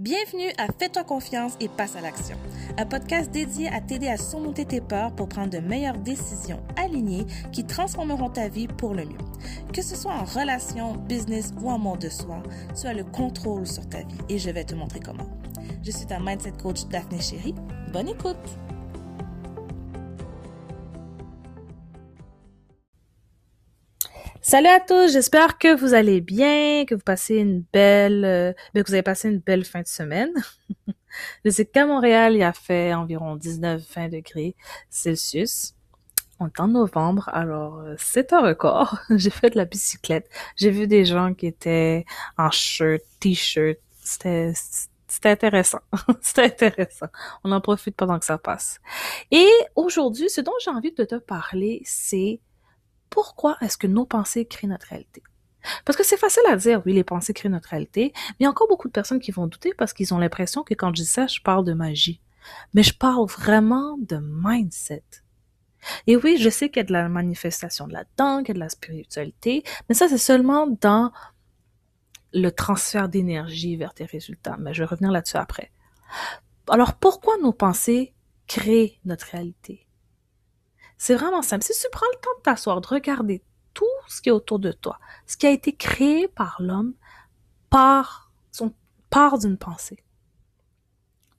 Bienvenue à Fais-toi confiance et passe à l'action, un podcast dédié à t'aider à surmonter tes peurs pour prendre de meilleures décisions alignées qui transformeront ta vie pour le mieux. Que ce soit en relation, business ou en monde de soi, tu as le contrôle sur ta vie et je vais te montrer comment. Je suis ta mindset coach Daphné Chéri. Bonne écoute! Salut à tous, j'espère que vous allez bien, que vous passez une belle, euh, ben, que vous avez passé une belle fin de semaine. Je sais qu'à Montréal, il a fait environ 19-20 degrés Celsius. On est en novembre, alors euh, c'est un record. J'ai fait de la bicyclette. J'ai vu des gens qui étaient en shirt, t-shirt. C'était c'était intéressant. C'était intéressant. On en profite pendant que ça passe. Et aujourd'hui, ce dont j'ai envie de te parler, c'est pourquoi est-ce que nos pensées créent notre réalité? Parce que c'est facile à dire, oui, les pensées créent notre réalité, mais il y a encore beaucoup de personnes qui vont douter parce qu'ils ont l'impression que quand je dis ça, je parle de magie. Mais je parle vraiment de mindset. Et oui, je sais qu'il y a de la manifestation de là-dedans, qu'il y a de la spiritualité, mais ça, c'est seulement dans le transfert d'énergie vers tes résultats. Mais je vais revenir là-dessus après. Alors, pourquoi nos pensées créent notre réalité? C'est vraiment simple. Si tu prends le temps de t'asseoir, de regarder tout ce qui est autour de toi, ce qui a été créé par l'homme, par son, part d'une pensée.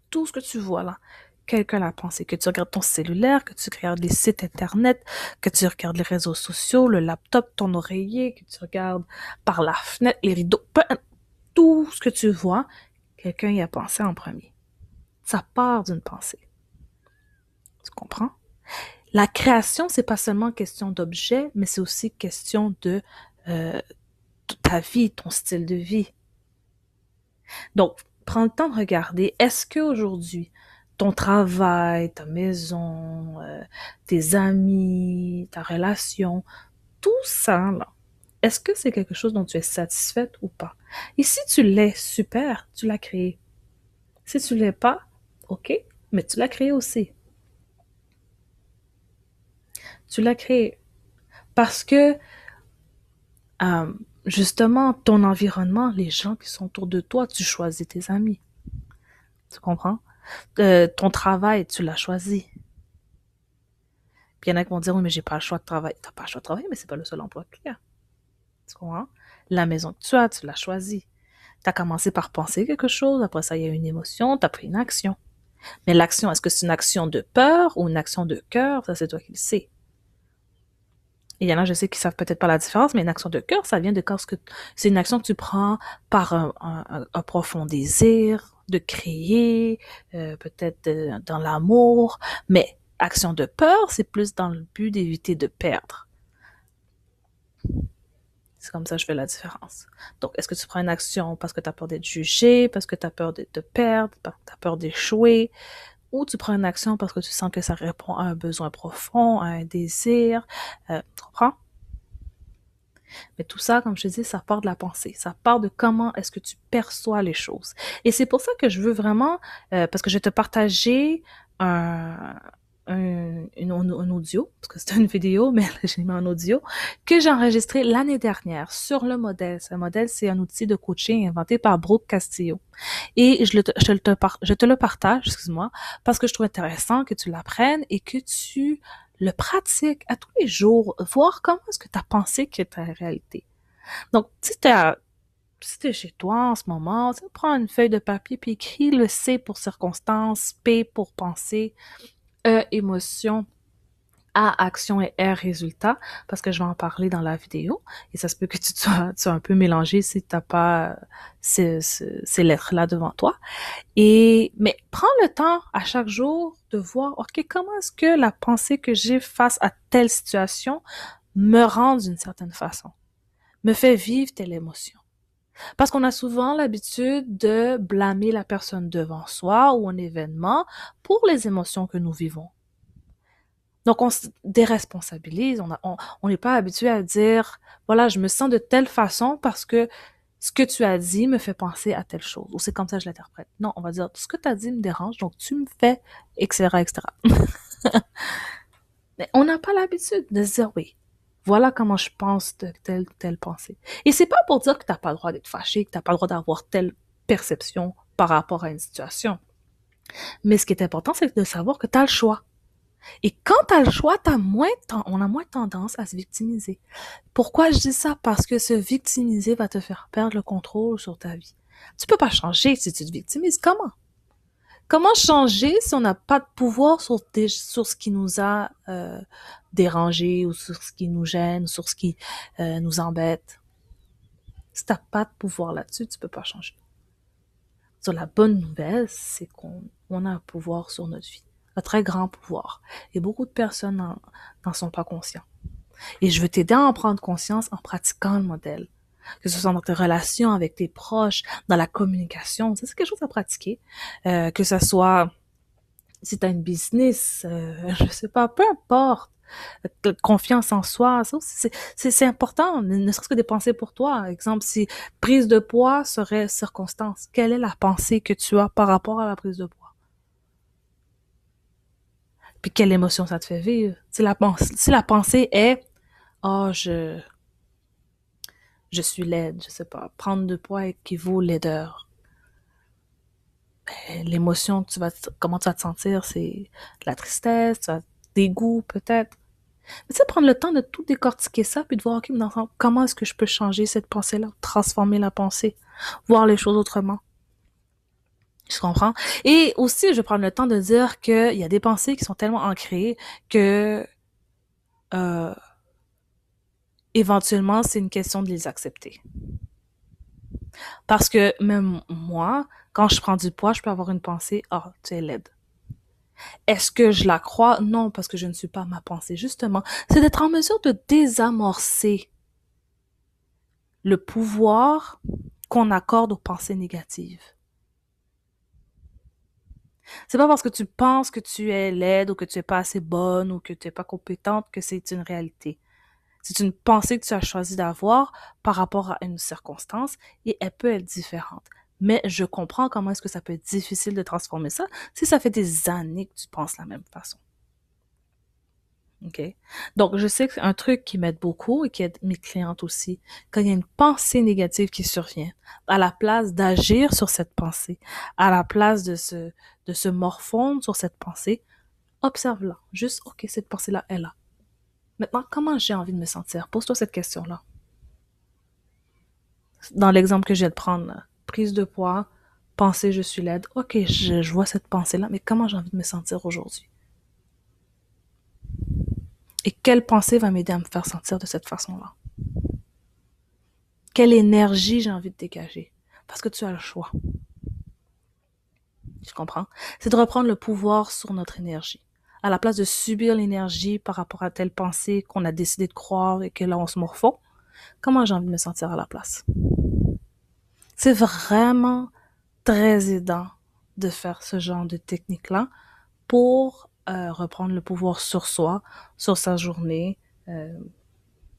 Tout ce que tu vois là, quelqu'un l'a pensé. Que tu regardes ton cellulaire, que tu regardes les sites internet, que tu regardes les réseaux sociaux, le laptop, ton oreiller, que tu regardes par la fenêtre, les rideaux, tout ce que tu vois, quelqu'un y a pensé en premier. Ça part d'une pensée. Tu comprends? La création, c'est pas seulement question d'objet, mais c'est aussi question de, euh, ta vie, ton style de vie. Donc, prends le temps de regarder, est-ce qu'aujourd'hui, ton travail, ta maison, euh, tes amis, ta relation, tout ça, là, est-ce que c'est quelque chose dont tu es satisfaite ou pas? Et si tu l'es, super, tu l'as créé. Si tu l'es pas, ok, mais tu l'as créé aussi tu l'as créé. Parce que, euh, justement, ton environnement, les gens qui sont autour de toi, tu choisis tes amis. Tu comprends? Euh, ton travail, tu l'as choisi. Puis il y en a qui vont dire, oui, mais j'ai pas le choix de travailler. T'as pas le choix de travailler, mais c'est pas le seul emploi que tu as. Tu comprends? La maison que tu as, tu l'as choisi. Tu as commencé par penser quelque chose, après ça, il y a une émotion, tu as pris une action. Mais l'action, est-ce que c'est une action de peur ou une action de cœur? Ça, c'est toi qui le sais. Il y en a, je sais, qui savent peut-être pas la différence, mais une action de cœur, ça vient de quand c'est une action que tu prends par un, profond désir de créer, euh, peut-être euh, dans l'amour, mais action de peur, c'est plus dans le but d'éviter de perdre. C'est comme ça que je fais la différence. Donc, est-ce que tu prends une action parce que tu as peur d'être jugé, parce que tu as peur de te perdre, parce que tu as peur d'échouer, ou tu prends une action parce que tu sens que ça répond à un besoin profond, à un désir, euh, tu comprends? Mais tout ça, comme je te dis, ça part de la pensée. Ça part de comment est-ce que tu perçois les choses. Et c'est pour ça que je veux vraiment, euh, parce que je vais te partager un, un, audio, parce que c'était une vidéo, mais j'ai mis un audio, que j'ai enregistré l'année dernière sur le modèle. Ce modèle, c'est un outil de coaching inventé par Brooke Castillo. Et je, te, je te le partage, excuse-moi, parce que je trouve intéressant que tu l'apprennes et que tu le pratiques à tous les jours, voir comment est-ce que tu as pensé que ta réalité. Donc, si tu si chez toi en ce moment, prends une feuille de papier puis écris le C pour circonstance, P pour penser, E, émotion, A, action et R, résultat, parce que je vais en parler dans la vidéo. Et ça se peut que tu sois, un peu mélangé si tu n'as pas ces, ces lettres-là devant toi. Et, mais prends le temps à chaque jour de voir, OK, comment est-ce que la pensée que j'ai face à telle situation me rend d'une certaine façon, me fait vivre telle émotion. Parce qu'on a souvent l'habitude de blâmer la personne devant soi ou un événement pour les émotions que nous vivons. Donc, on se déresponsabilise, on n'est pas habitué à dire, voilà, je me sens de telle façon parce que ce que tu as dit me fait penser à telle chose, ou c'est comme ça que je l'interprète. Non, on va dire, ce que tu as dit me dérange, donc tu me fais, etc., etc. Mais on n'a pas l'habitude de se dire, oui, voilà comment je pense de telle telle pensée. Et c'est pas pour dire que t'as pas le droit d'être fâché, que t'as pas le droit d'avoir telle perception par rapport à une situation. Mais ce qui est important, c'est de savoir que tu as le choix. Et quand tu as le choix, as moins on a moins tendance à se victimiser. Pourquoi je dis ça? Parce que se victimiser va te faire perdre le contrôle sur ta vie. Tu peux pas changer si tu te victimises. Comment? Comment changer si on n'a pas de pouvoir sur, ce qui nous a euh, dérangé ou sur ce qui nous gêne, sur ce qui euh, nous embête? Si tu n'as pas de pouvoir là-dessus, tu peux pas changer. Sur la bonne nouvelle, c'est qu'on a un pouvoir sur notre vie un très grand pouvoir. Et beaucoup de personnes n'en sont pas conscients. Et je veux t'aider à en prendre conscience en pratiquant le modèle. Que ce soit dans tes relations avec tes proches, dans la communication, c'est quelque chose à pratiquer. Euh, que ce soit si tu as une business, euh, je sais pas, peu importe. Euh, confiance en soi, c'est important, ne serait-ce que des pensées pour toi. Exemple, si prise de poids serait circonstance, quelle est la pensée que tu as par rapport à la prise de poids? Puis quelle émotion ça te fait vivre? Si la, si la pensée est « Oh, je... je suis laide, je sais pas, prendre de poids équivaut laideur. L'émotion, tu vas comment tu vas te sentir, c'est de la tristesse, tu vas, dégoût peut-être. Mais tu prendre le temps de tout décortiquer ça, puis de voir, OK, comment est-ce que je peux changer cette pensée-là, transformer la pensée, voir les choses autrement. Tu comprends? Et aussi, je vais prendre le temps de dire qu'il y a des pensées qui sont tellement ancrées que euh, éventuellement, c'est une question de les accepter. Parce que même moi, quand je prends du poids, je peux avoir une pensée, oh, tu es laide. Est-ce que je la crois? Non, parce que je ne suis pas ma pensée. Justement, c'est d'être en mesure de désamorcer le pouvoir qu'on accorde aux pensées négatives. C'est pas parce que tu penses que tu es laide ou que tu es pas assez bonne ou que tu es pas compétente que c'est une réalité. C'est une pensée que tu as choisi d'avoir par rapport à une circonstance et elle peut être différente. Mais je comprends comment est-ce que ça peut être difficile de transformer ça si ça fait des années que tu penses la même façon. OK? Donc, je sais que c'est un truc qui m'aide beaucoup et qui aide mes clientes aussi. Quand il y a une pensée négative qui survient, à la place d'agir sur cette pensée, à la place de se, de se morfondre sur cette pensée, observe-la. Juste, OK, cette pensée-là est là. Maintenant, comment j'ai envie de me sentir? Pose-toi cette question-là. Dans l'exemple que je viens de prendre, prise de poids, pensée je suis laide. OK, je, vois cette pensée-là, mais comment j'ai envie de me sentir aujourd'hui? Et quelle pensée va m'aider à me faire sentir de cette façon-là? Quelle énergie j'ai envie de dégager? Parce que tu as le choix. Tu comprends? C'est de reprendre le pouvoir sur notre énergie. À la place de subir l'énergie par rapport à telle pensée qu'on a décidé de croire et que là on se morfond, comment j'ai envie de me sentir à la place? C'est vraiment très aidant de faire ce genre de technique-là pour euh, reprendre le pouvoir sur soi, sur sa journée, euh,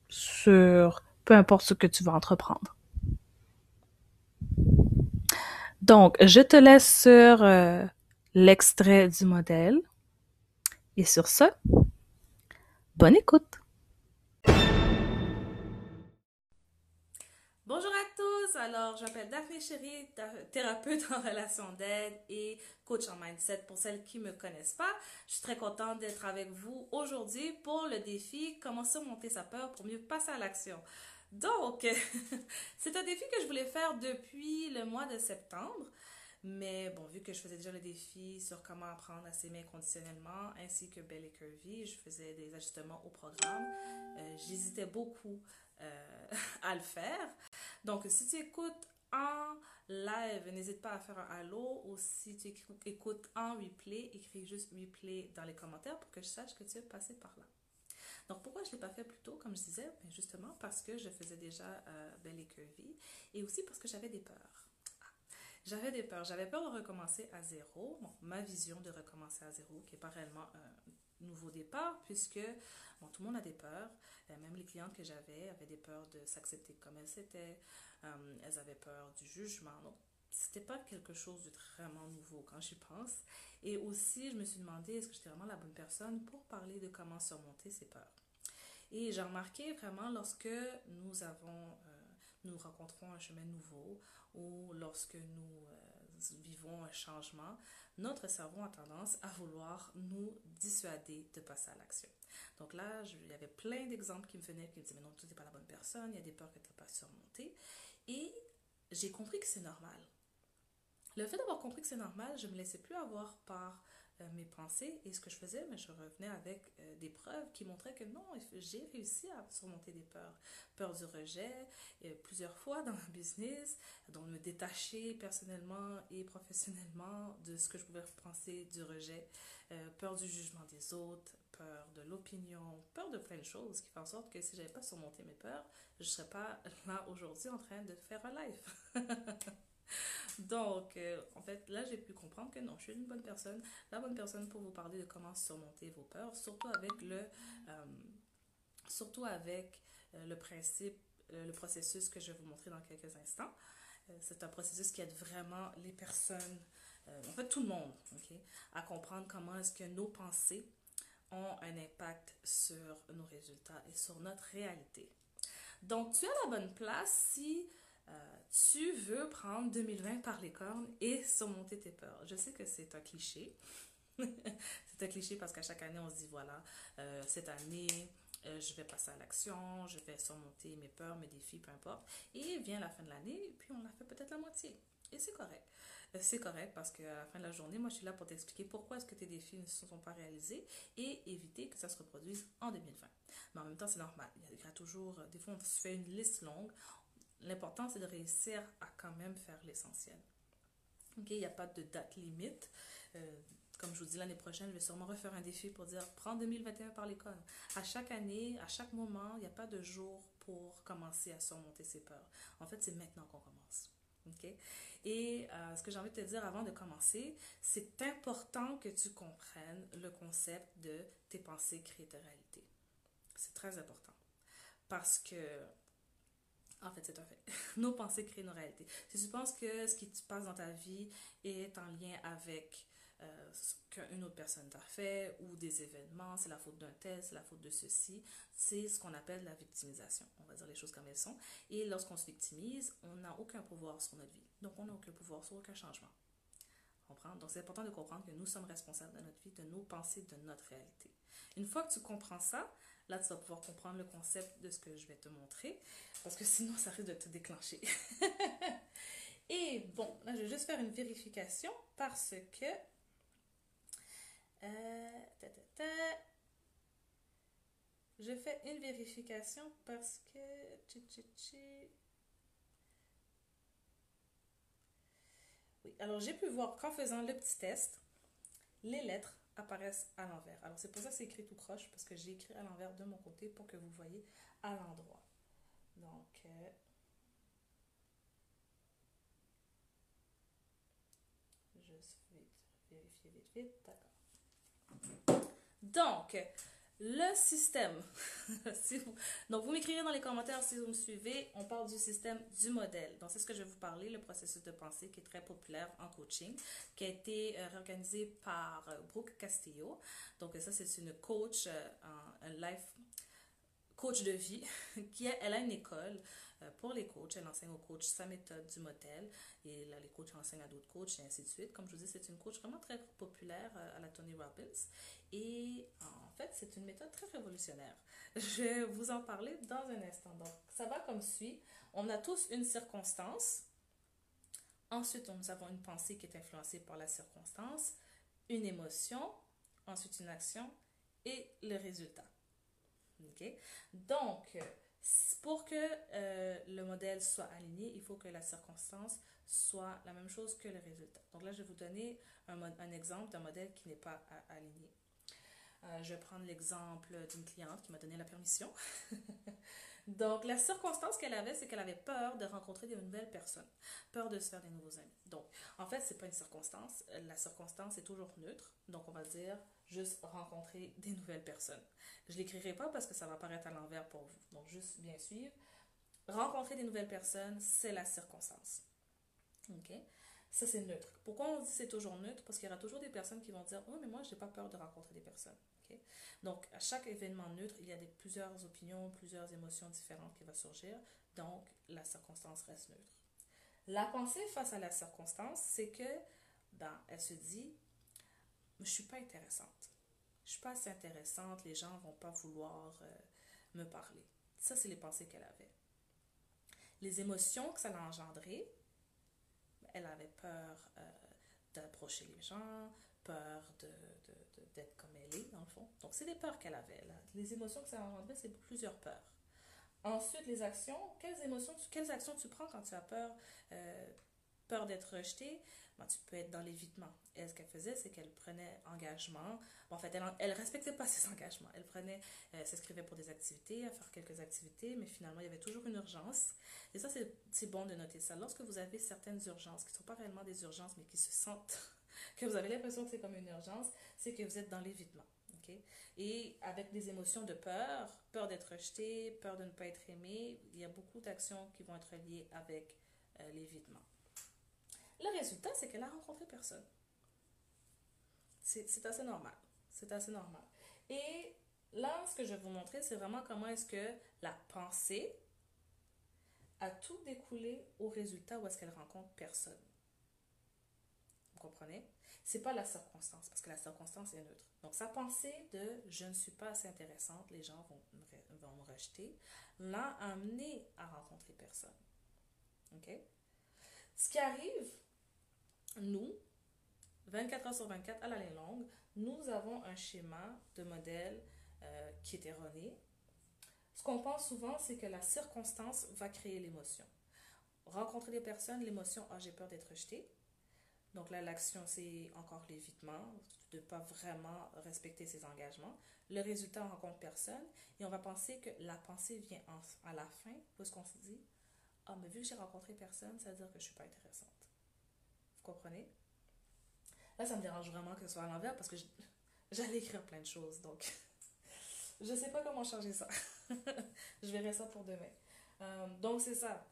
sur peu importe ce que tu vas entreprendre. Donc, je te laisse sur euh, l'extrait du modèle. Et sur ce, bonne écoute. Bonjour à tous, alors je m'appelle Daphné Chéri, thérapeute en relation d'aide et coach en mindset pour celles qui ne me connaissent pas. Je suis très contente d'être avec vous aujourd'hui pour le défi Comment surmonter sa peur pour mieux passer à l'action. Donc, c'est un défi que je voulais faire depuis le mois de septembre. Mais bon, vu que je faisais déjà le défi sur comment apprendre à s'aimer conditionnellement, ainsi que Belle et Curvy, je faisais des ajustements au programme. Euh, j'hésitais beaucoup euh, à le faire. Donc, si tu écoutes en live, n'hésite pas à faire un halo ou si tu écoutes en replay, écris juste replay dans les commentaires pour que je sache que tu es passé par là. Donc, pourquoi je ne l'ai pas fait plus tôt, comme je disais? Ben, justement parce que je faisais déjà euh, Belle et Curvy et aussi parce que j'avais des peurs. J'avais des peurs. J'avais peur de recommencer à zéro. Bon, ma vision de recommencer à zéro, qui n'est pas réellement un nouveau départ, puisque bon, tout le monde a des peurs. Euh, même les clientes que j'avais avaient des peurs de s'accepter comme elles étaient. Euh, elles avaient peur du jugement. Donc, c'était pas quelque chose de vraiment nouveau quand j'y pense. Et aussi, je me suis demandé est-ce que j'étais vraiment la bonne personne pour parler de comment surmonter ces peurs? Et j'ai remarqué vraiment lorsque nous avons, euh, nous rencontrons un chemin nouveau ou lorsque nous vivons un changement, notre cerveau a tendance à vouloir nous dissuader de passer à l'action. Donc là, il y avait plein d'exemples qui me venaient, qui me disaient, mais non, tu n'es pas la bonne personne, il y a des peurs que tu n'as pas surmontées. Et j'ai compris que c'est normal. Le fait d'avoir compris que c'est normal, je ne me laissais plus avoir par euh, mes pensées et ce que je faisais, mais je revenais avec euh, des preuves qui montraient que non, j'ai réussi à surmonter des peurs. Peur du rejet, euh, plusieurs fois dans mon business, donc me détacher personnellement et professionnellement de ce que je pouvais penser du rejet, peur du jugement des autres, peur de l'opinion, peur de plein de choses qui font en sorte que si j'avais pas surmonté mes peurs, je serais pas là aujourd'hui en train de faire un live. Donc, euh, en fait, là, j'ai pu comprendre que non, je suis une bonne personne, la bonne personne pour vous parler de comment surmonter vos peurs, surtout avec le, euh, surtout avec euh, le principe, le processus que je vais vous montrer dans quelques instants. C'est un processus qui aide vraiment les personnes, en fait tout le monde, ok, à comprendre comment est-ce que nos pensées ont un impact sur nos résultats et sur notre réalité. Donc, tu es à la bonne place si euh, tu veux prendre 2020 par les cornes et surmonter tes peurs. Je sais que c'est un cliché. c'est un cliché parce qu'à chaque année, on se dit, voilà, euh, cette année, euh, je vais passer à l'action, je vais surmonter mes peurs, mes défis, peu importe. Et vient la fin de l'année, puis on a fait peut-être la moitié. Et c'est correct. c'est correct parce qu'à la fin de la journée, moi, je suis là pour t'expliquer pourquoi est-ce que tes défis ne se sont pas réalisés et éviter que ça se reproduise en 2020. Mais en même temps, c'est normal. Il y a toujours, des fois, on se fait une liste longue, L'important, c'est de réussir à quand même faire l'essentiel. OK, il n'y a pas de date limite. Euh, comme je vous dis, l'année prochaine, je vais sûrement refaire un défi pour dire prends 2021 par l'école. À chaque année, à chaque moment, il n'y a pas de jour pour commencer à surmonter ses peurs. En fait, c'est maintenant qu'on commence. OK? Et euh, ce que j'ai envie de te dire avant de commencer, c'est important que tu comprennes le concept de tes pensées créent ta réalité. C'est très important. Parce que en fait, c'est un fait. Nos pensées créent nos réalités. Si tu penses que ce qui se passe dans ta vie est en lien avec euh, ce qu'une autre personne t'a fait ou des événements, c'est la faute d'un tel, c'est la faute de ceci, c'est ce qu'on appelle la victimisation. On va dire les choses comme elles sont. Et lorsqu'on se victimise, on n'a aucun pouvoir sur notre vie. Donc, on n'a aucun pouvoir sur aucun changement. Donc, c'est important de comprendre que nous sommes responsables de notre vie, de nos pensées, de notre réalité. Une fois que tu comprends ça, là, tu vas pouvoir comprendre le concept de ce que je vais te montrer, parce que sinon, ça risque de te déclencher. Et bon, là, je vais juste faire une vérification parce que... Euh, je fais une vérification parce que... Oui, alors j'ai pu voir qu'en faisant le petit test, les lettres apparaissent à l'envers. Alors c'est pour ça que c'est écrit tout croche, parce que j'ai écrit à l'envers de mon côté pour que vous voyez à l'endroit. Donc, euh, je vais vérifier vite, vite, d'accord. Donc, le système. Donc, vous m'écrivez dans les commentaires si vous me suivez. On parle du système du modèle. Donc, c'est ce que je vais vous parler, le processus de pensée qui est très populaire en coaching, qui a été euh, réorganisé par euh, Brooke Castillo. Donc, ça, c'est une coach, euh, un life coach de vie, qui a, elle a une école pour les coachs. Elle enseigne aux coachs sa méthode du modèle. Et là, les coachs enseignent à d'autres coachs et ainsi de suite. Comme je vous dis, c'est une coach vraiment très populaire euh, à la Tony Robbins. Et en fait, c'est une méthode très révolutionnaire. Je vais vous en parler dans un instant. Donc, ça va comme suit. On a tous une circonstance. Ensuite, nous avons une pensée qui est influencée par la circonstance, une émotion, ensuite une action et le résultat. Donc, pour que euh, le modèle soit aligné, il faut que la circonstance soit la même chose que le résultat. Donc là, je vais vous donner un, un exemple d'un modèle qui n'est pas aligné. Euh, je vais prendre l'exemple d'une cliente qui m'a donné la permission. Donc, la circonstance qu'elle avait, c'est qu'elle avait peur de rencontrer de nouvelles personnes, peur de se faire des nouveaux amis. Donc, en fait, c'est pas une circonstance. La circonstance est toujours neutre. Donc, on va dire juste rencontrer des nouvelles personnes. Je l'écrirai pas parce que ça va paraître à l'envers pour vous. Donc, juste bien suivre. Rencontrer des nouvelles personnes, c'est la circonstance. OK? Ça, c'est neutre. Pourquoi on dit c'est toujours neutre? Parce qu'il y aura toujours des personnes qui vont dire Oh, mais moi, je n'ai pas peur de rencontrer des personnes. Donc, à chaque événement neutre, il y a des, plusieurs opinions, plusieurs émotions différentes qui vont surgir. Donc, la circonstance reste neutre. La pensée face à la circonstance, c'est que, ben, elle se dit, je suis pas intéressante. Je suis pas assez intéressante, les gens vont pas vouloir euh, me parler. Ça, c'est les pensées qu'elle avait. Les émotions que ça l'a engendré, elle avait peur euh, d'approcher les gens, peur d'être de, de, comme elle est, dans le fond. Donc, c'est des peurs qu'elle avait. Là. Les émotions que ça a engendré, c'est plusieurs peurs. Ensuite, les actions. Quelles émotions, quelles actions tu prends quand tu as peur euh, peur d'être rejetée, ben, tu peux être dans l'évitement. Et ce qu'elle faisait, c'est qu'elle prenait engagement. en fait, elle ne respectait pas ses engagements. Elle prenait, euh, s'inscrivait pour des activités, à faire quelques activités, mais finalement, il y avait toujours une urgence. Et ça, c'est bon de noter ça. Lorsque vous avez certaines urgences, qui ne sont pas réellement des urgences, mais qui se sentent, que vous avez l'impression que c'est comme une urgence, c'est que vous êtes dans l'évitement. Okay? Et avec des émotions de peur, peur d'être rejeté, peur de ne pas être aimé, il y a beaucoup d'actions qui vont être liées avec euh, l'évitement. Le résultat, c'est qu'elle a rencontré personne. C'est assez normal. C'est assez normal. Et là, ce que je vais vous montrer, c'est vraiment comment est-ce que la pensée a tout découlé au résultat où est-ce qu'elle rencontre personne. Vous comprenez? C'est pas la circonstance, parce que la circonstance est neutre. Donc, sa pensée de je ne suis pas assez intéressante, les gens vont, vont me rejeter, l'a amené à rencontrer personne. OK? Ce qui arrive, nous, 24 heures sur 24 à la longue, nous avons un schéma de modèle euh, qui est erroné. Ce qu'on pense souvent, c'est que la circonstance va créer l'émotion. Rencontrer des personnes, l'émotion, ah, j'ai peur d'être rejeté. Donc là, l'action, c'est encore l'évitement, de ne pas vraiment respecter ses engagements. Le résultat, on rencontre personne et on va penser que la pensée vient à la fin, parce qu'on se dit, ah, mais vu que j'ai rencontré personne, ça veut dire que je ne suis pas intéressante. Vous comprenez? Là, ça me dérange vraiment que ce soit à l'envers parce que j'allais écrire plein de choses. Donc, je sais pas comment changer ça. je verrai ça pour demain. Euh, donc, c'est ça.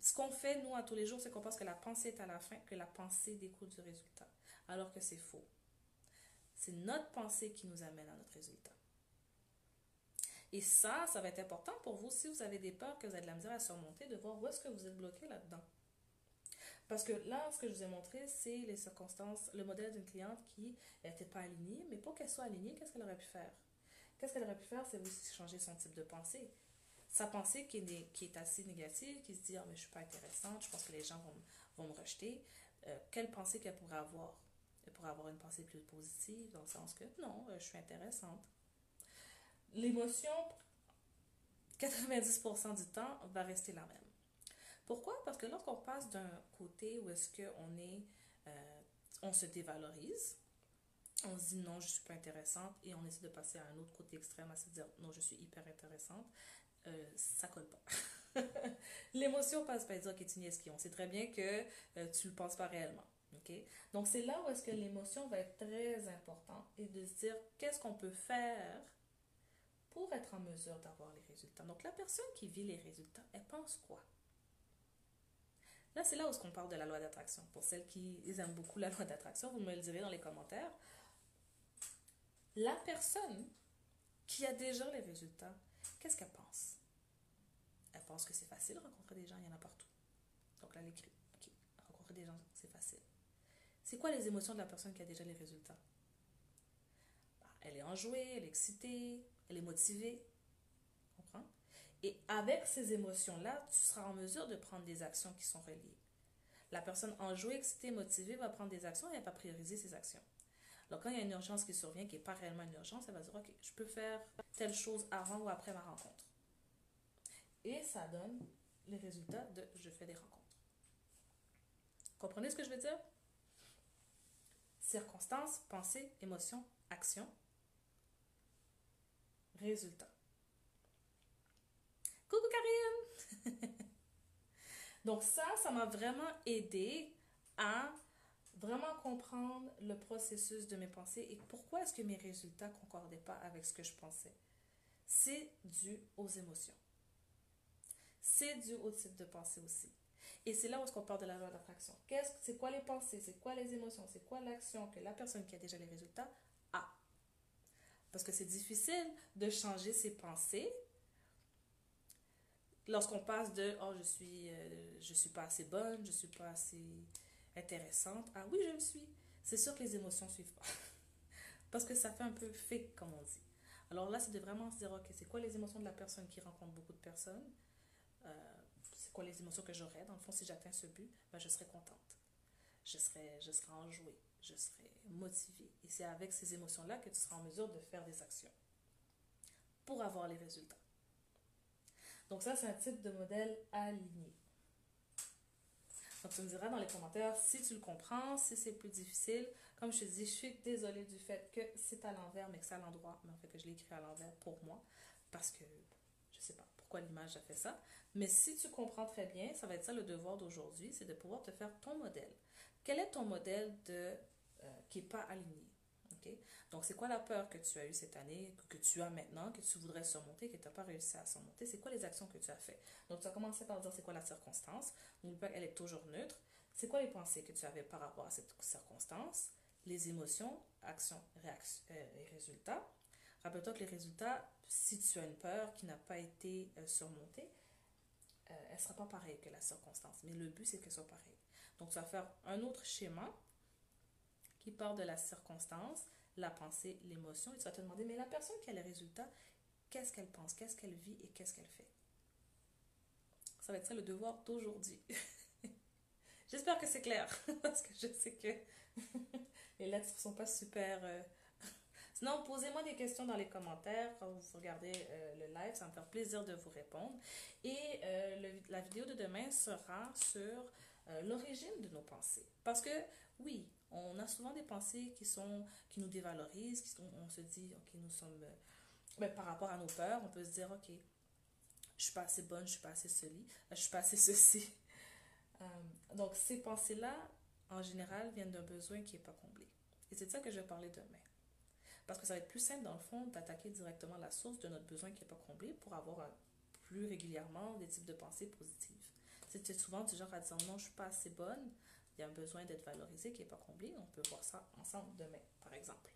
Ce qu'on fait, nous, à tous les jours, c'est qu'on pense que la pensée est à la fin, que la pensée découle du résultat. Alors que c'est faux. C'est notre pensée qui nous amène à notre résultat. Et ça, ça va être important pour vous si vous avez des peurs que vous avez de la misère à surmonter, de voir où est-ce que vous êtes bloqué là-dedans. Parce que là, ce que je vous ai montré, c'est les circonstances, le modèle d'une cliente qui n'était pas alignée, mais pour qu'elle soit alignée, qu'est-ce qu'elle aurait pu faire? Qu'est-ce qu'elle aurait pu faire C'est aussi changer son type de pensée. Sa pensée qui est, assez négative, qui se dit Ah, mais je ne suis pas intéressante, je pense que les gens vont, vont me rejeter. Euh, quelle pensée qu'elle pourrait avoir? Elle pourrait avoir une pensée plus positive, dans le sens que non, euh, je suis intéressante. L'émotion, 90% du temps, va rester la même. Pourquoi? Parce que lorsqu'on passe d'un côté où est-ce qu'on est, euh, on se dévalorise, on se dit non, je ne suis pas intéressante et on essaie de passer à un autre côté extrême, à se dire non, je suis hyper intéressante, euh, ça colle pas. L'émotion passe par dire ok, tu niaises qui on sait très bien que euh, tu le penses pas réellement. ok? Donc c'est là où est-ce que l'émotion va être très importante et de se dire qu'est-ce qu'on peut faire pour être en mesure d'avoir les résultats? Donc la personne qui vit les résultats, elle pense quoi? Là, c'est là où on parle de la loi d'attraction. Pour celles qui aiment beaucoup la loi d'attraction, vous me le direz dans les commentaires. La personne qui a déjà les résultats, qu'est-ce qu'elle pense? Elle pense que c'est facile de rencontrer des gens, il y en a partout. Donc là, elle écrit. Rencontrer des gens, c'est facile. C'est quoi les émotions de la personne qui a déjà les résultats? Bah, Elle est enjouée, elle est excitée, elle est motivée. Et avec ces émotions-là, tu seras en mesure de prendre des actions qui sont reliées. La personne enjouée, excitée, motivée va prendre des actions et elle va prioriser ses actions. Alors, quand il y a une urgence qui survient, qui n'est pas réellement une urgence, elle va dire, OK, je peux faire telle chose avant ou après ma rencontre. Et ça donne les résultats de je fais des rencontres. Comprenez ce que je veux dire? Circonstances, pensée, émotion, action, résultat. Coucou Karine! Donc ça, ça m'a vraiment aidé à vraiment comprendre le processus de mes pensées et pourquoi est-ce que mes résultats ne concordaient pas avec ce que je pensais. C'est dû aux émotions. C'est dû au type de pensée aussi. Et c'est là où on parle de la loi d'attraction. Qu'est-ce, c'est quoi les pensées, c'est quoi les émotions, c'est quoi l'action que la personne qui a déjà les résultats a? Parce que c'est difficile de changer ses pensées lorsqu'on passe de oh je suis euh, je suis pas assez bonne, je suis pas assez intéressante ah oui je le suis. C'est sûr que les émotions suivent pas. Parce que ça fait un peu fake comme on dit. Alors là c'est de vraiment se dire ok c'est quoi les émotions de la personne qui rencontre beaucoup de personnes? Euh, c'est quoi les émotions que j'aurais? Dans le fond si j'atteins ce but ben, je serais contente. Je serais je serais enjouée. Je serais motivée. Et c'est avec ces émotions là que tu seras en mesure de faire des actions pour avoir les résultats donc ça, c'est un type de modèle aligné. Donc tu me diras dans les commentaires si tu le comprends, si c'est plus difficile. Comme je te dis, je suis désolée du fait que c'est à l'envers, mais que c'est à l'endroit, mais en fait que je l'ai écrit à l'envers pour moi, parce que je sais pas pourquoi l'image a fait ça. Mais si tu comprends très bien, ça va être ça le devoir d'aujourd'hui, c'est de pouvoir te faire ton modèle. Quel est ton modèle de euh, qui n'est pas aligné donc, c'est quoi la peur que tu as eue cette année, que, tu as maintenant, que tu voudrais surmonter, que tu n'as pas réussi à surmonter? C'est quoi les actions que tu as faites? Donc, tu as commencé par dire c'est quoi la circonstance. N'oublie pas qu'elle est toujours neutre. C'est quoi les pensées que tu avais par rapport à cette circonstance? Les émotions, actions, réactions euh, et résultats. Rappelle-toi que les résultats, si tu as une peur qui n'a pas été euh, surmontée, euh, elle ne sera pas pareille que la circonstance. Mais le but, c'est qu'elle soit pareille. Donc, tu vas faire un autre schéma qui part de la circonstance, la pensée, l'émotion. Et tu vas te demander, mais la personne qui a les résultats, qu'est-ce qu'elle pense, qu'est-ce qu'elle vit et qu'est-ce qu'elle fait? Ça va être ça le devoir d'aujourd'hui. J'espère que c'est clair, parce que je sais que les lettres ne sont pas super... Euh, Sinon, posez-moi des questions dans les commentaires quand vous regardez euh, le live. Ça me fait plaisir de vous répondre. Et euh, la vidéo de demain sera sur l'origine de nos pensées. Parce que, oui, on a souvent des pensées qui sont qui nous dévalorisent, qui on se dit ok nous sommes euh, ben, par rapport à nos peurs, on peut se dire ok je suis pas assez bonne, je suis pas assez ceci, je suis pas assez ceci. Euh, donc ces pensées-là, en général, viennent d'un besoin qui n'est pas comblé. Et c'est de ça que je vais parler demain. Parce que ça va être plus simple, dans le fond, d'attaquer directement la source de notre besoin qui n'est pas comblé pour avoir plus régulièrement des types de pensées positives. C'est souvent du genre à dire non, je suis pas assez bonne, il y a un besoin d'être valorisé qui n'est pas comblé. On peut voir ça ensemble demain, par exemple.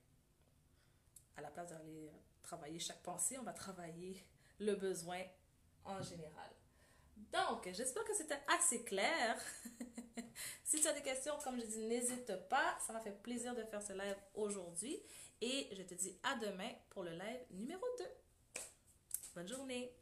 À la place d'aller travailler chaque pensée, on va travailler le besoin en général. Donc, j'espère que c'était assez clair. si tu as des questions, comme je dis, n'hésite pas. Ça m'a fait plaisir de faire ce live aujourd'hui. Et je te dis à demain pour le live numéro 2. Bonne journée.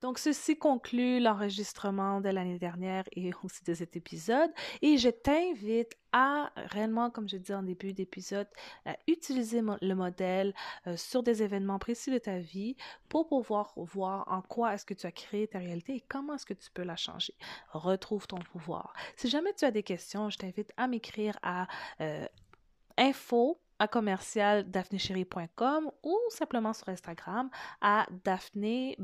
Donc, ceci conclut l'enregistrement de l'année dernière et aussi de cet épisode. Et je t'invite à réellement, comme je dis en début d'épisode, à utiliser le modèle euh, sur des événements précis de ta vie pour pouvoir voir en quoi est-ce que tu as créé ta réalité et comment est-ce que tu peux la changer. Retrouve ton pouvoir. Si jamais tu as des questions, je t'invite à m'écrire à euh, info à commercial ou simplement sur Instagram à daphné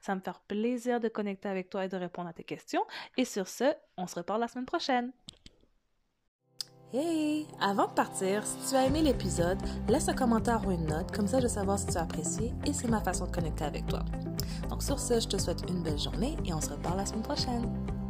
Ça me fait plaisir de connecter avec toi et de répondre à tes questions. Et sur ce, on se reparle la semaine prochaine. Hey! Avant de partir, si tu as aimé l'épisode, laisse un commentaire ou une note, comme ça je vais savoir si tu as apprécié et c'est ma façon de connecter avec toi. Donc sur ce, je te souhaite une belle journée et on se reparle la semaine prochaine.